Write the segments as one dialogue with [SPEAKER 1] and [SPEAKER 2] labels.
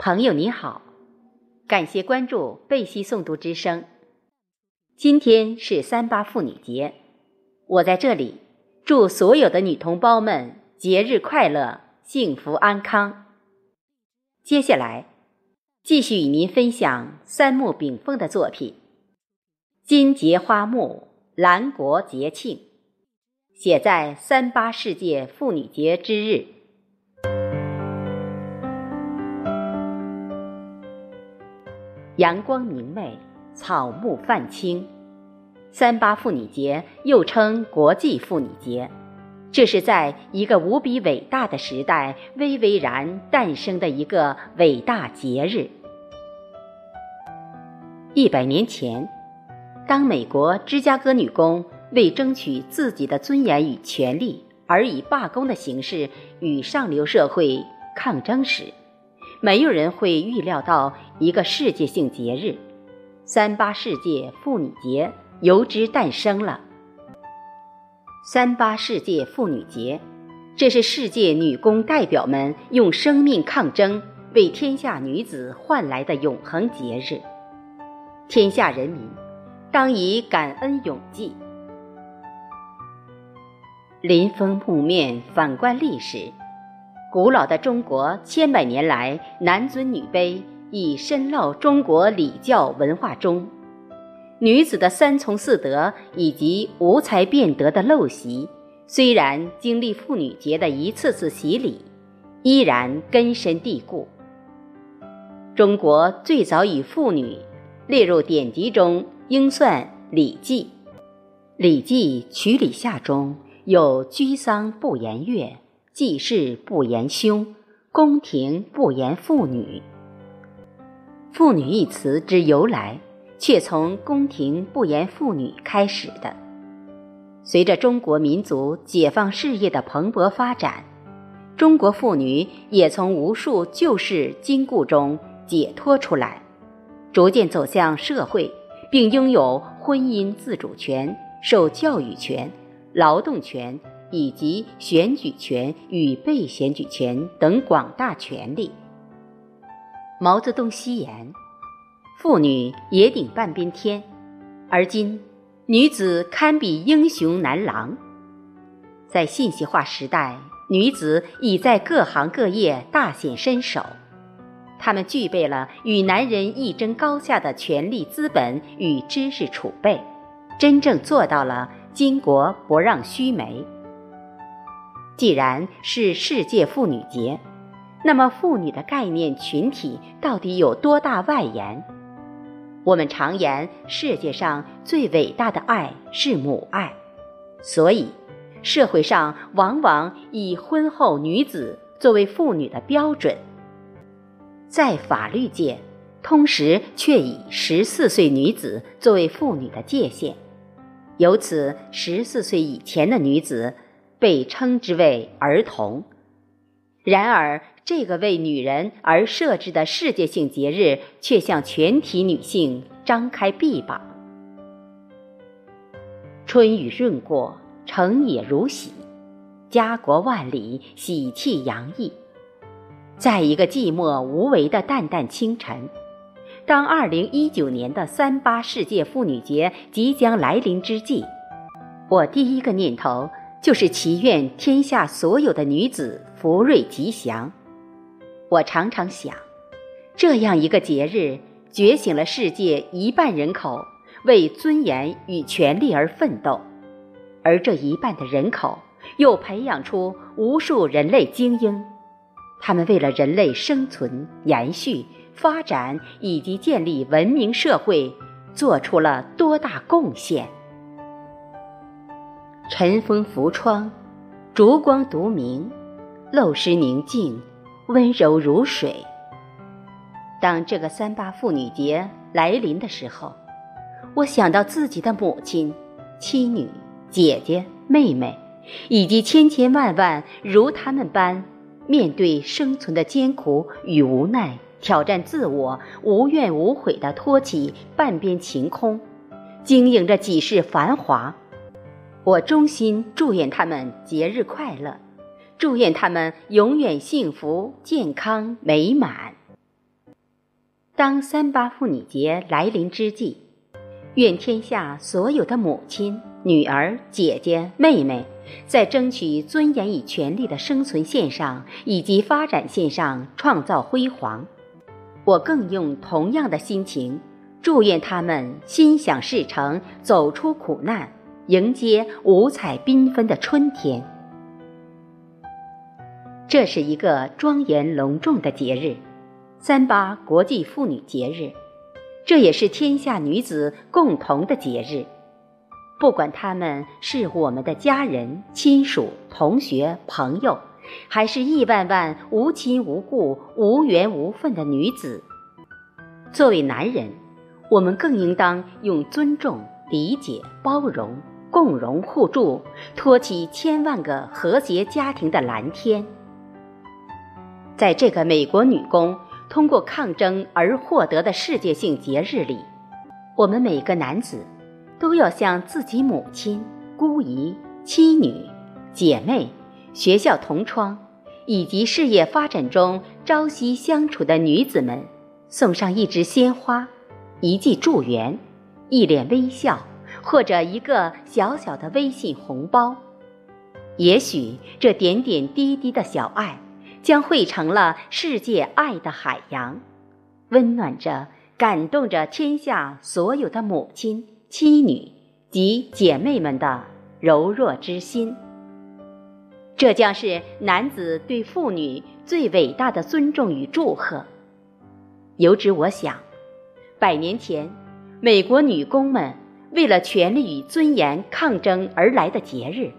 [SPEAKER 1] 朋友你好，感谢关注贝西诵读之声。今天是三八妇女节，我在这里祝所有的女同胞们节日快乐、幸福安康。接下来继续与您分享三木炳凤的作品《金节花木兰国节庆》，写在三八世界妇女节之日。阳光明媚，草木泛青。三八妇女节又称国际妇女节，这是在一个无比伟大的时代巍巍然诞生的一个伟大节日。一百年前，当美国芝加哥女工为争取自己的尊严与权利而以罢工的形式与上流社会抗争时，没有人会预料到一个世界性节日——三八世界妇女节由之诞生了。三八世界妇女节，这是世界女工代表们用生命抗争为天下女子换来的永恒节日。天下人民当以感恩永记。临风木面，反观历史。古老的中国千百年来，男尊女卑已深烙中国礼教文化中。女子的三从四德以及无才变德的陋习，虽然经历妇女节的一次次洗礼，依然根深蒂固。中国最早以妇女列入典籍中，应算《礼记》。《礼记·曲礼下》中有“居丧不言乐”。祭事不言凶，宫廷不言妇女。妇女一词之由来，却从宫廷不言妇女开始的。随着中国民族解放事业的蓬勃发展，中国妇女也从无数旧式禁锢中解脱出来，逐渐走向社会，并拥有婚姻自主权、受教育权、劳动权。以及选举权与被选举权等广大权利。毛泽东希言：“妇女也顶半边天。”而今，女子堪比英雄男郎。在信息化时代，女子已在各行各业大显身手，她们具备了与男人一争高下的权力资本与知识储备，真正做到了“巾帼不让须眉”。既然是世界妇女节，那么妇女的概念群体到底有多大外延？我们常言世界上最伟大的爱是母爱，所以社会上往往以婚后女子作为妇女的标准。在法律界，同时却以十四岁女子作为妇女的界限，由此十四岁以前的女子。被称之为儿童，然而这个为女人而设置的世界性节日，却向全体女性张开臂膀。春雨润过，成也如洗，家国万里，喜气洋溢。在一个寂寞无为的淡淡清晨，当二零一九年的三八世界妇女节即将来临之际，我第一个念头。就是祈愿天下所有的女子福瑞吉祥。我常常想，这样一个节日，觉醒了世界一半人口为尊严与权利而奋斗，而这一半的人口又培养出无数人类精英，他们为了人类生存、延续、发展以及建立文明社会，做出了多大贡献。晨风拂窗，烛光独明，陋室宁静，温柔如水。当这个三八妇女节来临的时候，我想到自己的母亲、妻女、姐姐、妹妹，以及千千万万如他们般面对生存的艰苦与无奈，挑战自我，无怨无悔地托起半边晴空，经营着几世繁华。我衷心祝愿他们节日快乐，祝愿他们永远幸福、健康、美满。当三八妇女节来临之际，愿天下所有的母亲、女儿、姐姐、妹妹，在争取尊严与权利的生存线上以及发展线上创造辉煌。我更用同样的心情，祝愿他们心想事成，走出苦难，迎接五彩缤纷的春天。这是一个庄严隆重的节日。三八国际妇女节日，这也是天下女子共同的节日。不管她们是我们的家人、亲属、同学、朋友，还是亿万万无亲无故、无缘无分的女子，作为男人，我们更应当用尊重、理解、包容、共荣互助，托起千万个和谐家庭的蓝天。在这个美国女工。通过抗争而获得的世界性节日里，我们每个男子都要向自己母亲、姑姨、妻女、姐妹、学校同窗以及事业发展中朝夕相处的女子们送上一枝鲜花、一记祝愿、一脸微笑，或者一个小小的微信红包。也许这点点滴滴的小爱。将汇成了世界爱的海洋，温暖着、感动着天下所有的母亲、妻女及姐妹们的柔弱之心。这将是男子对妇女最伟大的尊重与祝贺。由之我想，百年前，美国女工们为了权力与尊严抗争而来的节日，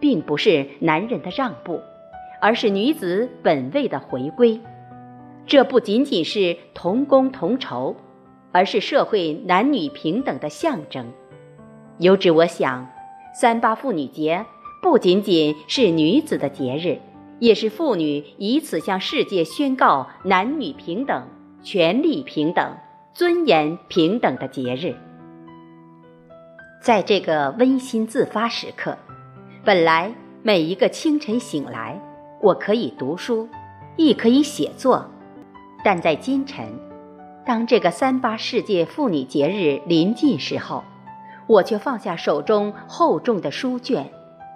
[SPEAKER 1] 并不是男人的让步。而是女子本位的回归，这不仅仅是同工同酬，而是社会男女平等的象征。由之我想，三八妇女节不仅仅是女子的节日，也是妇女以此向世界宣告男女平等、权利平等、尊严平等的节日。在这个温馨自发时刻，本来每一个清晨醒来。我可以读书，亦可以写作，但在今晨，当这个三八世界妇女节日临近时候，我却放下手中厚重的书卷，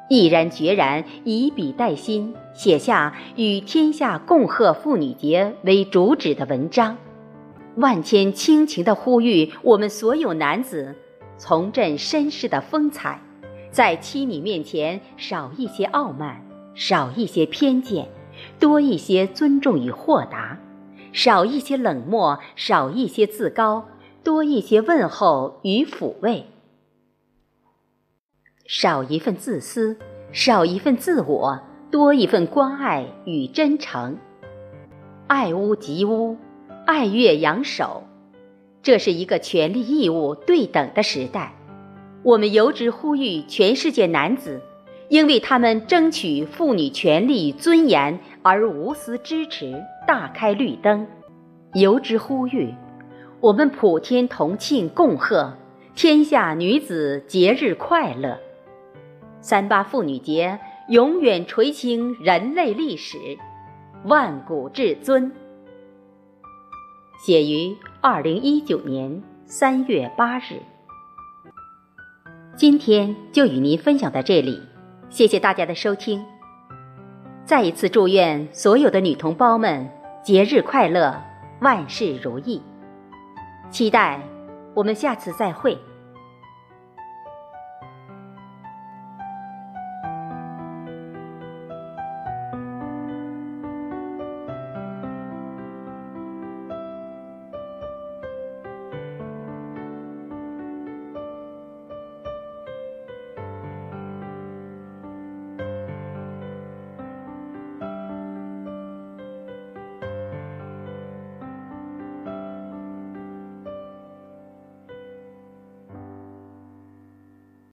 [SPEAKER 1] 毅然决然以笔代心，写下与天下共贺妇女节为主旨的文章，万千亲情的呼吁我们所有男子，重振绅士的风采，在妻女面前少一些傲慢。少一些偏见，多一些尊重与豁达；少一些冷漠，少一些自高，多一些问候与抚慰；少一份自私，少一份自我，多一份关爱与真诚。爱屋及乌，爱月扬手，这是一个权利义务对等的时代。我们由之呼吁全世界男子。因为他们争取妇女权利尊严而无私支持，大开绿灯，由之呼吁，我们普天同庆，共贺天下女子节日快乐。三八妇女节永远垂青人类历史，万古至尊。写于二零一九年三月八日。今天就与您分享到这里。谢谢大家的收听。再一次祝愿所有的女同胞们节日快乐，万事如意。期待我们下次再会。